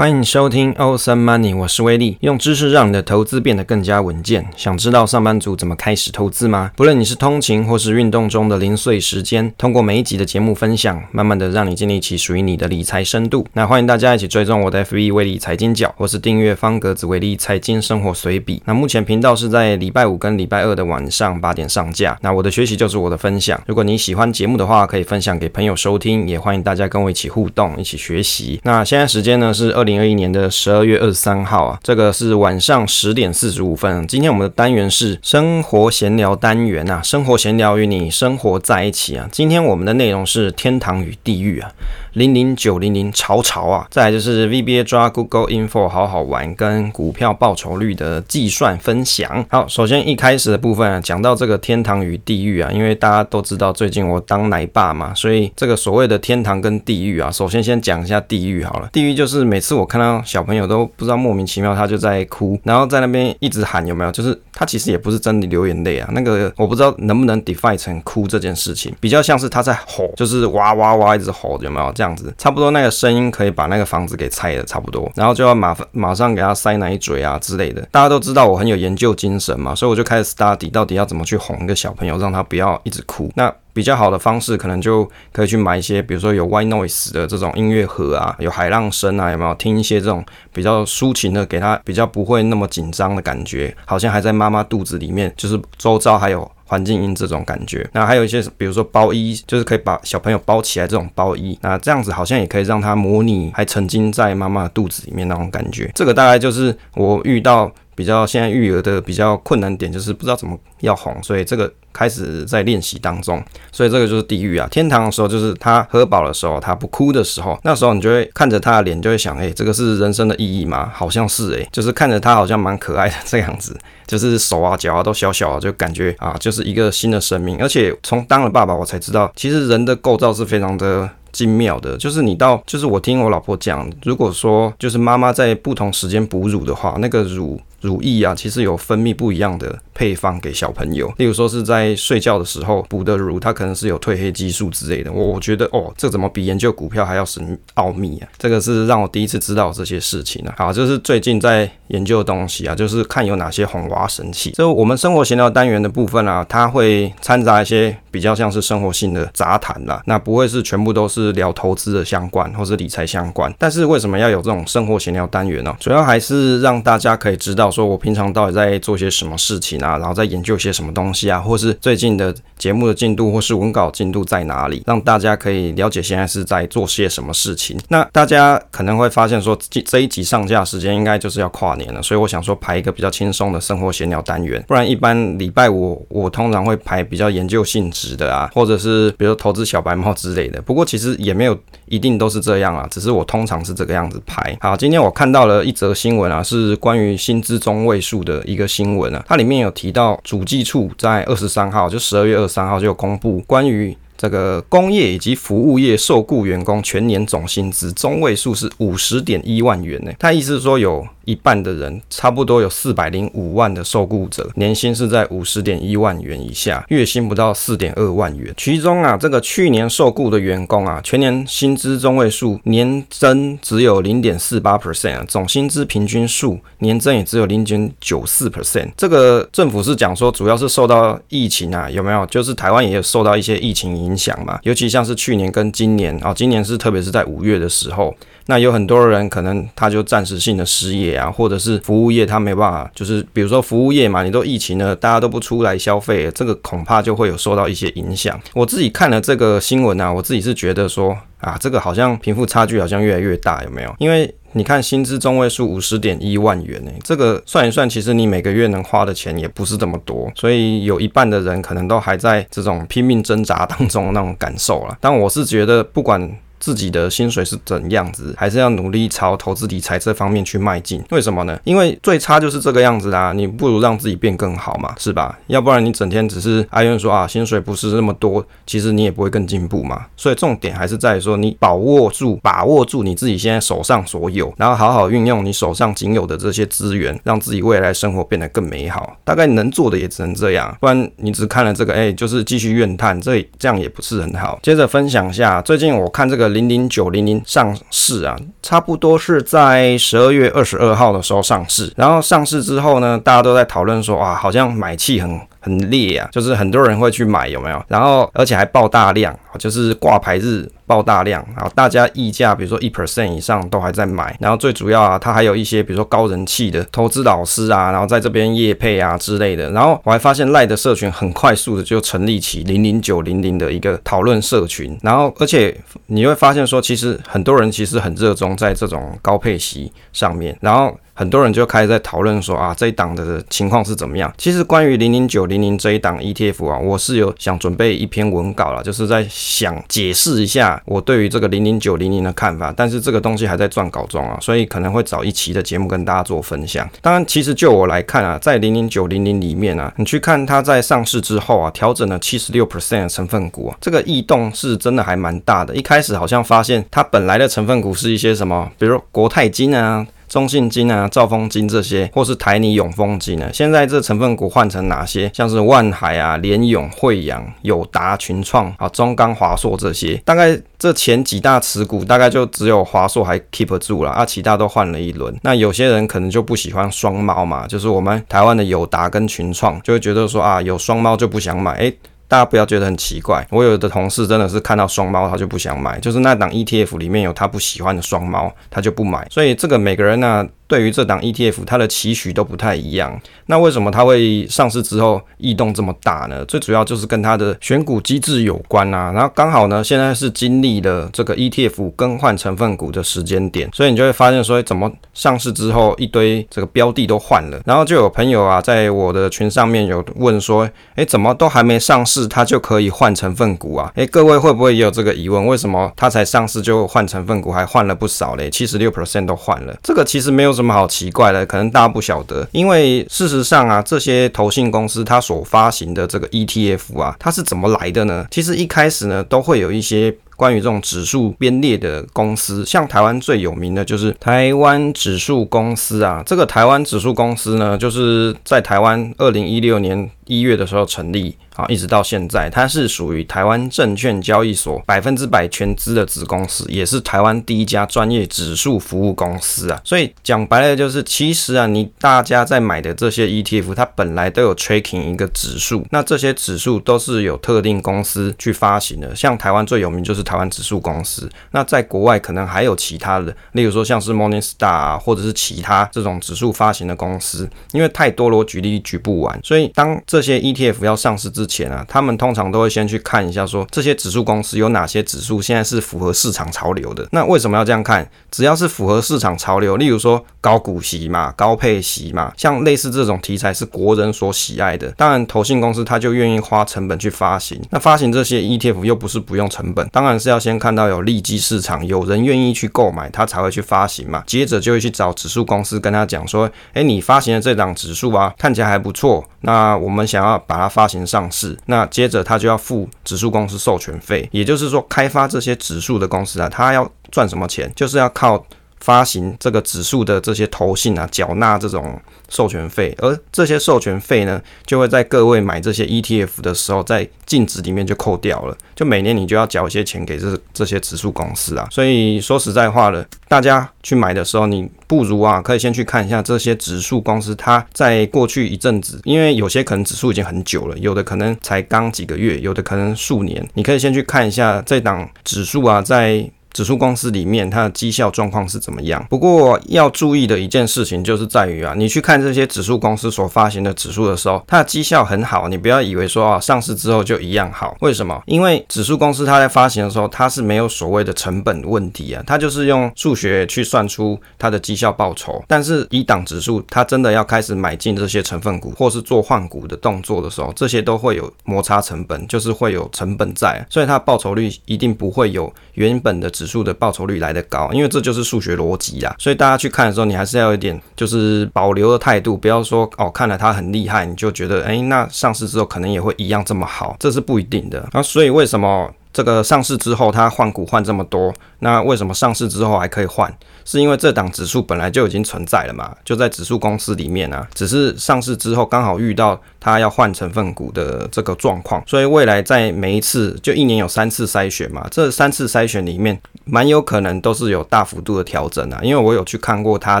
欢迎收听 Awesome Money，我是威利，用知识让你的投资变得更加稳健。想知道上班族怎么开始投资吗？不论你是通勤或是运动中的零碎时间，通过每一集的节目分享，慢慢的让你建立起属于你的理财深度。那欢迎大家一起追踪我的 FB 威利财经角，或是订阅方格子威利财经生活随笔。那目前频道是在礼拜五跟礼拜二的晚上八点上架。那我的学习就是我的分享。如果你喜欢节目的话，可以分享给朋友收听，也欢迎大家跟我一起互动，一起学习。那现在时间呢是二零。零二一年的十二月二十三号啊，这个是晚上十点四十五分。今天我们的单元是生活闲聊单元啊，生活闲聊与你生活在一起啊。今天我们的内容是天堂与地狱啊。零零九零零潮潮啊，再来就是 VBA 抓 Google Info 好好玩，跟股票报酬率的计算分享。好，首先一开始的部分啊，讲到这个天堂与地狱啊，因为大家都知道最近我当奶爸嘛，所以这个所谓的天堂跟地狱啊，首先先讲一下地狱好了。地狱就是每次我看到小朋友都不知道莫名其妙他就在哭，然后在那边一直喊有没有？就是他其实也不是真的流眼泪啊，那个我不知道能不能 define 成哭这件事情，比较像是他在吼，就是哇哇哇一直吼有没有？这样子，差不多那个声音可以把那个房子给拆了，差不多，然后就要马马上给他塞奶嘴啊之类的。大家都知道我很有研究精神嘛，所以我就开始 study 到底要怎么去哄一个小朋友，让他不要一直哭。那比较好的方式，可能就可以去买一些，比如说有 white noise 的这种音乐盒啊，有海浪声啊，有没有？听一些这种比较抒情的，给他比较不会那么紧张的感觉，好像还在妈妈肚子里面，就是周遭还有。环境音这种感觉，那还有一些，比如说包衣，就是可以把小朋友包起来这种包衣，那这样子好像也可以让他模拟还沉浸在妈妈的肚子里面那种感觉。这个大概就是我遇到比较现在育儿的比较困难点，就是不知道怎么要哄，所以这个。开始在练习当中，所以这个就是地狱啊。天堂的时候就是他喝饱的时候，他不哭的时候，那时候你就会看着他的脸，就会想，哎，这个是人生的意义吗？好像是哎，就是看着他好像蛮可爱的这样子，就是手啊脚啊都小小的，就感觉啊，就是一个新的生命。而且从当了爸爸，我才知道，其实人的构造是非常的精妙的。就是你到，就是我听我老婆讲，如果说就是妈妈在不同时间哺乳的话，那个乳。乳液啊，其实有分泌不一样的配方给小朋友。例如说是在睡觉的时候补的乳，它可能是有褪黑激素之类的。我我觉得哦，这怎么比研究股票还要神奥秘啊？这个是让我第一次知道这些事情呢、好，就是最近在研究的东西啊，就是看有哪些哄娃神器。就我们生活闲聊单元的部分啊，它会掺杂一些比较像是生活性的杂谈啦，那不会是全部都是聊投资的相关或是理财相关。但是为什么要有这种生活闲聊单元呢？主要还是让大家可以知道。说我平常到底在做些什么事情啊，然后在研究些什么东西啊，或是最近的节目的进度，或是文稿进度在哪里，让大家可以了解现在是在做些什么事情。那大家可能会发现说，这这一集上架时间应该就是要跨年了，所以我想说排一个比较轻松的生活闲聊单元，不然一般礼拜五我通常会排比较研究性质的啊，或者是比如说投资小白猫之类的。不过其实也没有一定都是这样啊，只是我通常是这个样子排。好，今天我看到了一则新闻啊，是关于薪资。中位数的一个新闻啊，它里面有提到，主计处在二十三号，就十二月二十三号就有公布关于。这个工业以及服务业受雇员工全年总薪资中位数是五十点一万元呢。他意思是说，有一半的人，差不多有四百零五万的受雇者，年薪是在五十点一万元以下，月薪不到四点二万元。其中啊，这个去年受雇的员工啊，全年薪资中位数年增只有零点四八 percent，总薪资平均数年增也只有零点九四 percent。这个政府是讲说，主要是受到疫情啊，有没有？就是台湾也有受到一些疫情影响。影响嘛，尤其像是去年跟今年啊，今年是特别是在五月的时候，那有很多人可能他就暂时性的失业啊，或者是服务业他没办法，就是比如说服务业嘛，你都疫情了，大家都不出来消费，这个恐怕就会有受到一些影响。我自己看了这个新闻啊，我自己是觉得说啊，这个好像贫富差距好像越来越大，有没有？因为你看薪资中位数五十点一万元呢，这个算一算，其实你每个月能花的钱也不是这么多，所以有一半的人可能都还在这种拼命挣扎当中那种感受了。但我是觉得不管。自己的薪水是怎样子，还是要努力朝投资理财这方面去迈进。为什么呢？因为最差就是这个样子啦，你不如让自己变更好嘛，是吧？要不然你整天只是哀怨说啊，薪水不是那么多，其实你也不会更进步嘛。所以重点还是在于说，你把握住、把握住你自己现在手上所有，然后好好运用你手上仅有的这些资源，让自己未来生活变得更美好。大概能做的也只能这样，不然你只看了这个，哎，就是继续怨叹，这这样也不是很好。接着分享一下，最近我看这个。零零九零零上市啊，差不多是在十二月二十二号的时候上市。然后上市之后呢，大家都在讨论说，哇，好像买气很很烈啊，就是很多人会去买，有没有？然后而且还爆大量，就是挂牌日爆大量，然后大家溢价，比如说一 percent 以上都还在买。然后最主要啊，它还有一些比如说高人气的投资老师啊，然后在这边业配啊之类的。然后我还发现赖的社群很快速的就成立起零零九零零的一个讨论社群。然后而且你会发现说，其实很多人其实很热衷在这种高配息上面。然后。很多人就开始在讨论说啊，这一档的情况是怎么样？其实关于零零九零零这一档 ETF 啊，我是有想准备一篇文稿啦，就是在想解释一下我对于这个零零九零零的看法。但是这个东西还在撰稿中啊，所以可能会找一期的节目跟大家做分享。当然，其实就我来看啊，在零零九零零里面啊，你去看它在上市之后啊，调整了七十六 percent 的成分股啊，这个异动是真的还蛮大的。一开始好像发现它本来的成分股是一些什么，比如国泰金啊。中信金啊、兆丰金这些，或是台泥永丰金呢？现在这成分股换成哪些？像是万海啊、联咏、惠阳、友达、群创啊、中钢、华硕这些，大概这前几大持股，大概就只有华硕还 keep 住了啊，其他都换了一轮。那有些人可能就不喜欢双猫嘛，就是我们台湾的友达跟群创，就会觉得说啊，有双猫就不想买，诶大家不要觉得很奇怪，我有的同事真的是看到双猫他就不想买，就是那档 ETF 里面有他不喜欢的双猫，他就不买。所以这个每个人呢、对于这档 ETF，它的期许都不太一样。那为什么它会上市之后异动这么大呢？最主要就是跟它的选股机制有关啊。然后刚好呢，现在是经历了这个 ETF 更换成分股的时间点，所以你就会发现说，怎么上市之后一堆这个标的都换了。然后就有朋友啊，在我的群上面有问说，诶，怎么都还没上市，它就可以换成分股啊？诶，各位会不会也有这个疑问？为什么它才上市就换成分股，还换了不少嘞？七十六 percent 都换了，这个其实没有。什么好奇怪的？可能大家不晓得，因为事实上啊，这些投信公司它所发行的这个 ETF 啊，它是怎么来的呢？其实一开始呢，都会有一些。关于这种指数编列的公司，像台湾最有名的就是台湾指数公司啊。这个台湾指数公司呢，就是在台湾二零一六年一月的时候成立啊，一直到现在，它是属于台湾证券交易所百分之百全资的子公司，也是台湾第一家专业指数服务公司啊。所以讲白了就是，其实啊，你大家在买的这些 ETF，它本来都有 tracking 一个指数，那这些指数都是有特定公司去发行的。像台湾最有名就是。台湾指数公司，那在国外可能还有其他的，例如说像是 Morningstar 啊，或者是其他这种指数发行的公司，因为太多了，我举例举不完。所以当这些 ETF 要上市之前啊，他们通常都会先去看一下，说这些指数公司有哪些指数现在是符合市场潮流的。那为什么要这样看？只要是符合市场潮流，例如说高股息嘛、高配息嘛，像类似这种题材是国人所喜爱的，当然投信公司他就愿意花成本去发行。那发行这些 ETF 又不是不用成本，当然。是要先看到有利基市场，有人愿意去购买，他才会去发行嘛。接着就会去找指数公司跟他讲说，哎，你发行的这档指数啊，看起来还不错，那我们想要把它发行上市。那接着他就要付指数公司授权费，也就是说，开发这些指数的公司啊，他要赚什么钱？就是要靠。发行这个指数的这些投信啊，缴纳这种授权费，而这些授权费呢，就会在各位买这些 ETF 的时候，在净值里面就扣掉了，就每年你就要缴一些钱给这这些指数公司啊。所以说实在话了，大家去买的时候，你不如啊，可以先去看一下这些指数公司，它在过去一阵子，因为有些可能指数已经很久了，有的可能才刚几个月，有的可能数年，你可以先去看一下这档指数啊，在。指数公司里面，它的绩效状况是怎么样？不过要注意的一件事情就是在于啊，你去看这些指数公司所发行的指数的时候，它的绩效很好，你不要以为说啊，上市之后就一样好。为什么？因为指数公司它在发行的时候，它是没有所谓的成本问题啊，它就是用数学去算出它的绩效报酬。但是一档指数，它真的要开始买进这些成分股，或是做换股的动作的时候，这些都会有摩擦成本，就是会有成本在，所以它的报酬率一定不会有原本的。指数的报酬率来得高，因为这就是数学逻辑啦。所以大家去看的时候，你还是要有一点就是保留的态度，不要说哦，看了它很厉害，你就觉得哎，那上市之后可能也会一样这么好，这是不一定的。那所以为什么这个上市之后它换股换这么多，那为什么上市之后还可以换？是因为这档指数本来就已经存在了嘛，就在指数公司里面啊，只是上市之后刚好遇到它要换成分股的这个状况，所以未来在每一次就一年有三次筛选嘛，这三次筛选里面蛮有可能都是有大幅度的调整啊，因为我有去看过它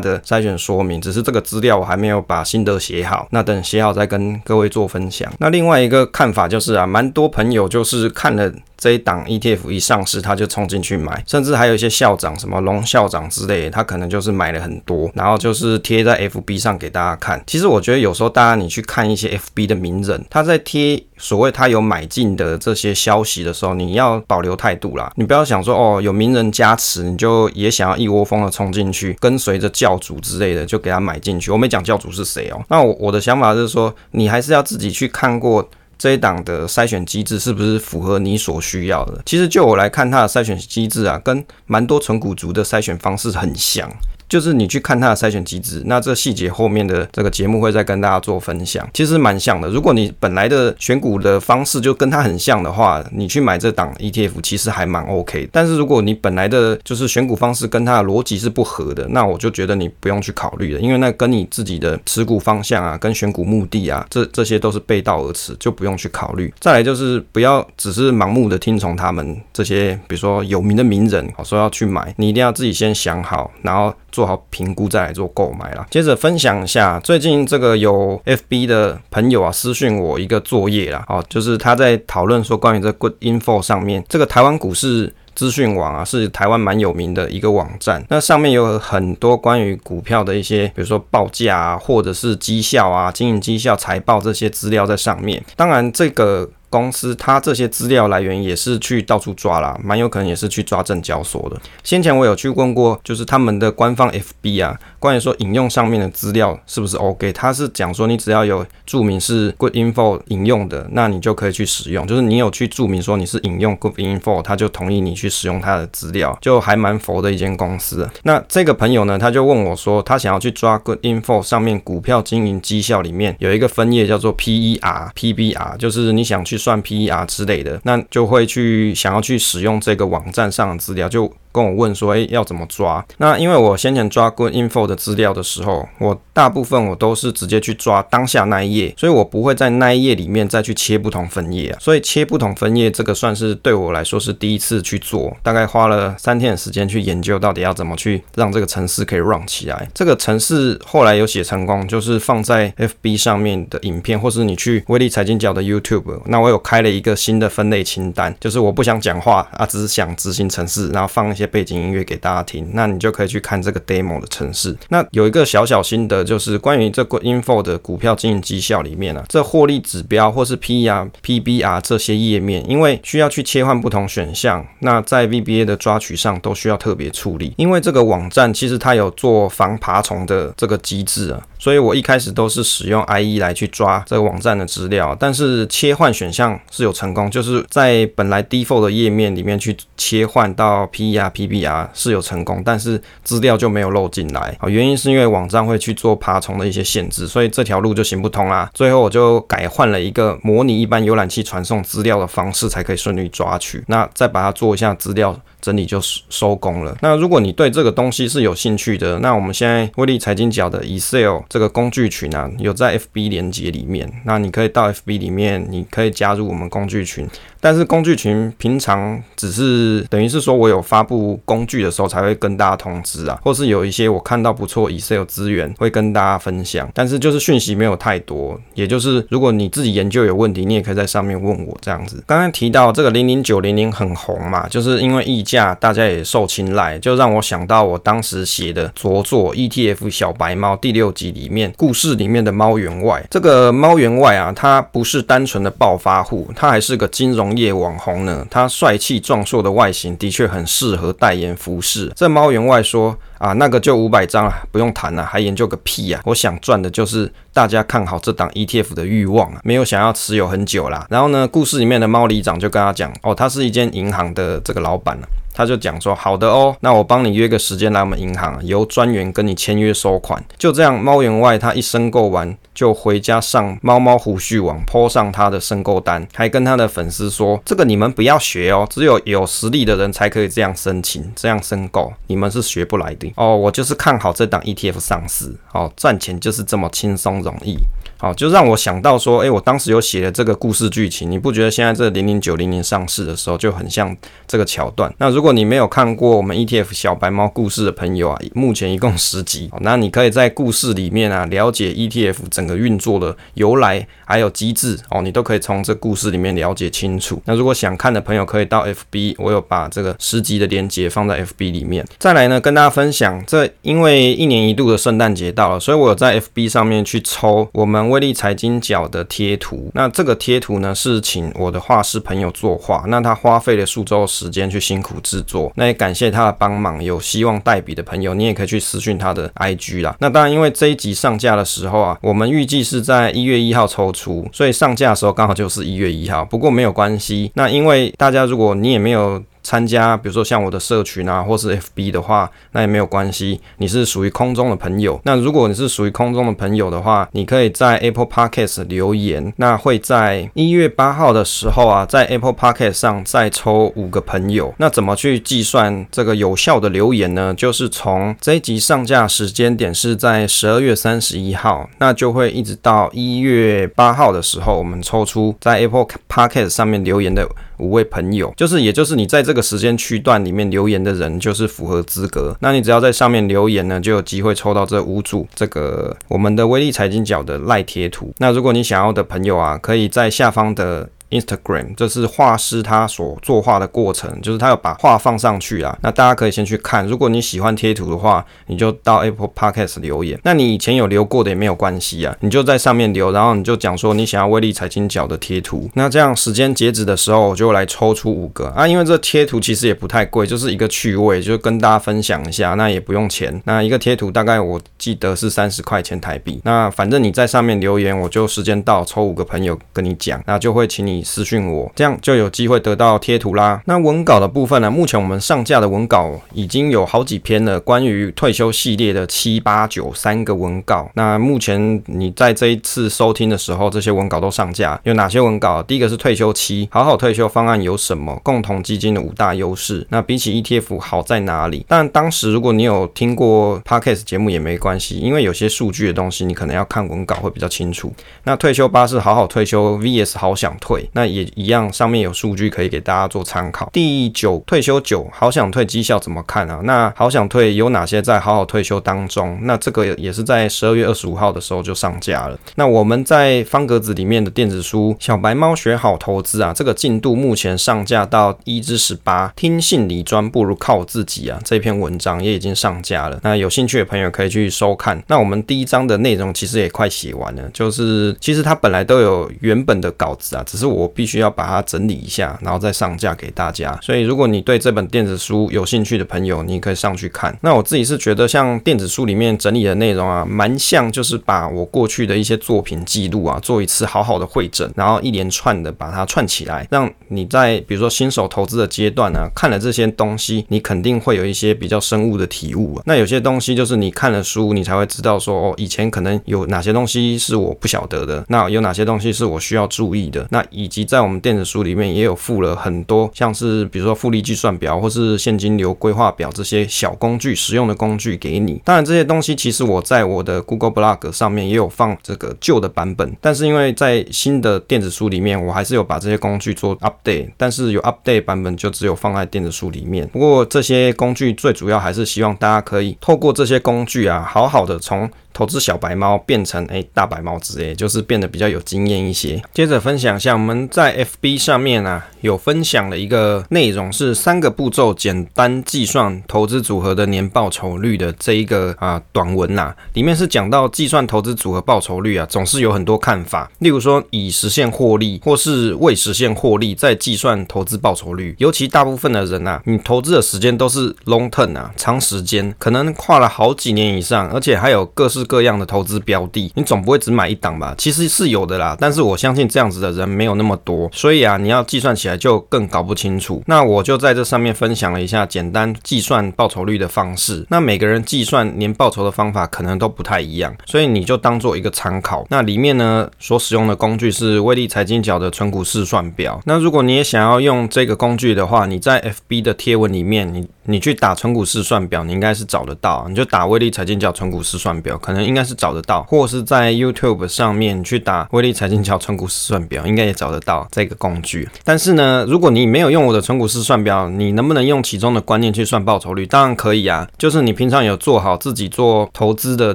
的筛选说明，只是这个资料我还没有把心得写好，那等写好再跟各位做分享。那另外一个看法就是啊，蛮多朋友就是看了。这一档 ETF 一上市，他就冲进去买，甚至还有一些校长，什么龙校长之类，他可能就是买了很多，然后就是贴在 FB 上给大家看。其实我觉得有时候大家你去看一些 FB 的名人，他在贴所谓他有买进的这些消息的时候，你要保留态度啦，你不要想说哦，有名人加持，你就也想要一窝蜂的冲进去，跟随着教主之类的就给他买进去。我没讲教主是谁哦，那我我的想法是说，你还是要自己去看过。这一档的筛选机制是不是符合你所需要的？其实就我来看，它的筛选机制啊，跟蛮多纯股族的筛选方式很像。就是你去看它的筛选机制，那这细节后面的这个节目会再跟大家做分享。其实蛮像的，如果你本来的选股的方式就跟它很像的话，你去买这档 ETF 其实还蛮 OK。但是如果你本来的就是选股方式跟它的逻辑是不合的，那我就觉得你不用去考虑了，因为那跟你自己的持股方向啊，跟选股目的啊，这这些都是背道而驰，就不用去考虑。再来就是不要只是盲目的听从他们这些，比如说有名的名人说要去买，你一定要自己先想好，然后。做好评估再来做购买啦。接着分享一下，最近这个有 FB 的朋友啊私讯我一个作业啦，哦，就是他在讨论说关于这 Good Info 上面这个台湾股市资讯网啊，是台湾蛮有名的一个网站，那上面有很多关于股票的一些，比如说报价啊，或者是绩效啊、经营绩效、财报这些资料在上面。当然这个。公司它这些资料来源也是去到处抓啦，蛮有可能也是去抓证交所的。先前我有去问过，就是他们的官方 FB 啊，关于说引用上面的资料是不是 OK，他是讲说你只要有注明是 Good Info 引用的，那你就可以去使用。就是你有去注明说你是引用 Good Info，他就同意你去使用他的资料，就还蛮佛的一间公司。那这个朋友呢，他就问我说，他想要去抓 Good Info 上面股票经营绩效里面有一个分页叫做 PER、PBR，就是你想去。算 PER 之类的，那就会去想要去使用这个网站上的资料，就。跟我问说，诶，要怎么抓？那因为我先前抓 Good Info 的资料的时候，我大部分我都是直接去抓当下那一页，所以我不会在那一页里面再去切不同分页啊。所以切不同分页这个算是对我来说是第一次去做，大概花了三天的时间去研究到底要怎么去让这个程式可以 run 起来。这个程式后来有写成功，就是放在 FB 上面的影片，或是你去威力财经角的 YouTube，那我有开了一个新的分类清单，就是我不想讲话啊，只是想执行程式，然后放。一些背景音乐给大家听，那你就可以去看这个 demo 的程式。那有一个小小心得，就是关于这个 info 的股票经营绩效里面啊，这获利指标或是 PER、PBR 这些页面，因为需要去切换不同选项，那在 VBA 的抓取上都需要特别处理。因为这个网站其实它有做防爬虫的这个机制啊，所以我一开始都是使用 IE 来去抓这个网站的资料，但是切换选项是有成功，就是在本来 default 的页面里面去切换到 PER。PBR 是有成功，但是资料就没有漏进来啊。原因是因为网站会去做爬虫的一些限制，所以这条路就行不通啦。最后我就改换了一个模拟一般浏览器传送资料的方式，才可以顺利抓取。那再把它做一下资料整理就收工了。那如果你对这个东西是有兴趣的，那我们现在威力财经角的 Excel 这个工具群啊，有在 FB 连接里面，那你可以到 FB 里面，你可以加入我们工具群。但是工具群平常只是等于是说我有发布工具的时候才会跟大家通知啊，或是有一些我看到不错 Excel 资源会跟大家分享，但是就是讯息没有太多，也就是如果你自己研究有问题，你也可以在上面问我这样子。刚刚提到这个零零九零零很红嘛，就是因为溢价大家也受青睐，就让我想到我当时写的着作 ETF 小白猫第六集里面故事里面的猫员外。这个猫员外啊，他不是单纯的暴发户，他还是个金融业网红呢，他帅气壮硕的外形的确很适合代言服饰。这猫员外说啊，那个就五百张啊，不用谈了，还研究个屁啊！我想赚的就是大家看好这档 ETF 的欲望啊，没有想要持有很久啦。然后呢，故事里面的猫里长就跟他讲，哦，他是一间银行的这个老板他就讲说好的哦，那我帮你约个时间来我们银行，由专员跟你签约收款。就这样，猫员外他一申购完就回家上猫猫胡须网 po 上他的申购单，还跟他的粉丝说这个你们不要学哦，只有有实力的人才可以这样申请、这样申购，你们是学不来的哦。我就是看好这档 ETF 上市哦，赚钱就是这么轻松容易。好，就让我想到说，诶，我当时有写了这个故事剧情，你不觉得现在这零零九零零上市的时候就很像这个桥段？那如果你没有看过我们 ETF 小白猫故事的朋友啊，目前一共十集，那你可以在故事里面啊了解 ETF 整个运作的由来还有机制哦，你都可以从这故事里面了解清楚。那如果想看的朋友可以到 FB，我有把这个十集的连接放在 FB 里面。再来呢，跟大家分享，这因为一年一度的圣诞节到了，所以我有在 FB 上面去抽我们。威力财经角的贴图，那这个贴图呢是请我的画师朋友作画，那他花费了数周时间去辛苦制作，那也感谢他的帮忙。有希望代笔的朋友，你也可以去私讯他的 IG 啦。那当然，因为这一集上架的时候啊，我们预计是在一月一号抽出，所以上架的时候刚好就是一月一号。不过没有关系，那因为大家如果你也没有。参加，比如说像我的社群啊，或是 FB 的话，那也没有关系。你是属于空中的朋友，那如果你是属于空中的朋友的话，你可以在 Apple Podcast 留言，那会在一月八号的时候啊，在 Apple Podcast 上再抽五个朋友。那怎么去计算这个有效的留言呢？就是从这一集上架时间点是在十二月三十一号，那就会一直到一月八号的时候，我们抽出在 Apple Podcast 上面留言的。五位朋友，就是也就是你在这个时间区段里面留言的人，就是符合资格。那你只要在上面留言呢，就有机会抽到这五组这个我们的威力财经角的赖贴图。那如果你想要的朋友啊，可以在下方的。Instagram 这是画师他所作画的过程，就是他有把画放上去啊。那大家可以先去看，如果你喜欢贴图的话，你就到 Apple Podcast 留言。那你以前有留过的也没有关系啊，你就在上面留，然后你就讲说你想要威力财经角的贴图。那这样时间截止的时候，我就来抽出五个啊。因为这贴图其实也不太贵，就是一个趣味，就跟大家分享一下，那也不用钱。那一个贴图大概我记得是三十块钱台币。那反正你在上面留言，我就时间到抽五个朋友跟你讲，那就会请你。私讯我，这样就有机会得到贴图啦。那文稿的部分呢？目前我们上架的文稿已经有好几篇了，关于退休系列的七八九三个文稿。那目前你在这一次收听的时候，这些文稿都上架。有哪些文稿？第一个是退休期，好好退休方案有什么？共同基金的五大优势。那比起 ETF 好在哪里？但当时如果你有听过 Podcast 节目也没关系，因为有些数据的东西你可能要看文稿会比较清楚。那退休八是好好退休 VS 好想退。那也一样，上面有数据可以给大家做参考。第九，退休九，好想退绩效怎么看啊？那好想退有哪些在好好退休当中？那这个也是在十二月二十五号的时候就上架了。那我们在方格子里面的电子书《小白猫学好投资》啊，这个进度目前上架到一至十八，听信理专不如靠自己啊，这篇文章也已经上架了。那有兴趣的朋友可以去收看。那我们第一章的内容其实也快写完了，就是其实它本来都有原本的稿子啊，只是我我必须要把它整理一下，然后再上架给大家。所以，如果你对这本电子书有兴趣的朋友，你可以上去看。那我自己是觉得，像电子书里面整理的内容啊，蛮像就是把我过去的一些作品记录啊，做一次好好的汇整，然后一连串的把它串起来，让你在比如说新手投资的阶段呢、啊，看了这些东西，你肯定会有一些比较深悟的体悟、啊。那有些东西就是你看了书，你才会知道说，哦，以前可能有哪些东西是我不晓得的，那有哪些东西是我需要注意的。那以及在我们电子书里面也有附了很多，像是比如说复利计算表或是现金流规划表这些小工具、实用的工具给你。当然这些东西其实我在我的 Google Blog 上面也有放这个旧的版本，但是因为在新的电子书里面，我还是有把这些工具做 update，但是有 update 版本就只有放在电子书里面。不过这些工具最主要还是希望大家可以透过这些工具啊，好好的从投资小白猫变成诶、大白猫之类，就是变得比较有经验一些。接着分享一下，我们在 FB 上面啊有分享了一个内容，是三个步骤简单计算投资组合的年报酬率的这一个啊短文呐、里面是讲到计算投资组合报酬率啊，总是有很多看法。例如说以实现获利或是未实现获利再计算投资报酬率，尤其大部分的人啊，你投资的时间都是 long term 啊，长时间，可能跨了好几年以上，而且还有各式。各样的投资标的，你总不会只买一档吧？其实是有的啦，但是我相信这样子的人没有那么多，所以啊，你要计算起来就更搞不清楚。那我就在这上面分享了一下简单计算报酬率的方式。那每个人计算年报酬的方法可能都不太一样，所以你就当做一个参考。那里面呢，所使用的工具是威力财经角的存股试算表。那如果你也想要用这个工具的话，你在 FB 的贴文里面，你你去打存股试算表，你应该是找得到。你就打威力财经角存股试算表，可能应该是找得到，或者是在 YouTube 上面去打威力财经角存股试算表，应该也找得到这个工具。但是呢，如果你没有用我的存股试算表，你能不能用其中的观念去算报酬率？当然可以啊，就是你平常有做好自己做投资的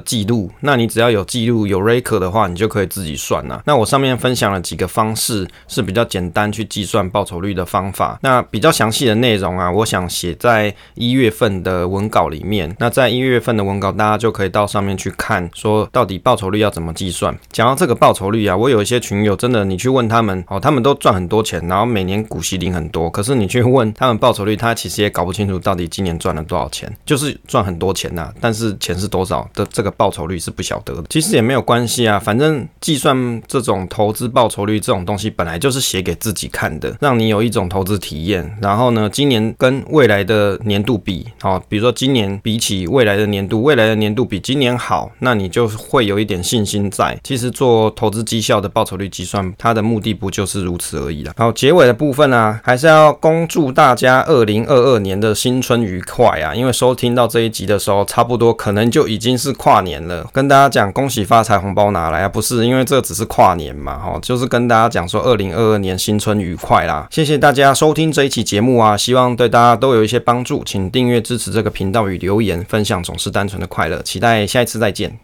记录，那你只要有记录有 record 的话，你就可以自己算了。那我上面分享了几个方式，是比较简单去计算报酬率的方法。那比较详细的内容啊，我想写在一月份的文稿里面。那在一月份的文稿，大家就可以到上面去看，说到底报酬率要怎么计算。讲到这个报酬率啊，我有一些群友，真的你去问他们哦，他们都赚很多钱，然后每年股息领很多。可是你去问他们报酬率，他其实也搞不清楚到底今年赚了多少钱，就是赚很多钱呐、但是钱是多少的这个报酬率是不晓得的。其实也没有关系啊，反正计算这种投资报酬率这种东西本来就是写给自己看的，让你有一种投资体验。然后呢，今年跟未来的年年度比，好，比如说今年比起未来的年度，未来的年度比今年好，那你就会有一点信心在。其实做投资绩效的报酬率计算，它的目的不就是如此而已啦。好，结尾的部分呢、啊，还是要恭祝大家二零二二年的新春愉快啊！因为收听到这一集的时候，差不多可能就已经是跨年了。跟大家讲恭喜发财，红包拿来啊！不是，因为这只是跨年嘛，哈，就是跟大家讲说二零二二年新春愉快啦。谢谢大家收听这一期节目啊，希望对大家都有一些帮助请订阅支持这个频道与留言分享，总是单纯的快乐。期待下一次再见。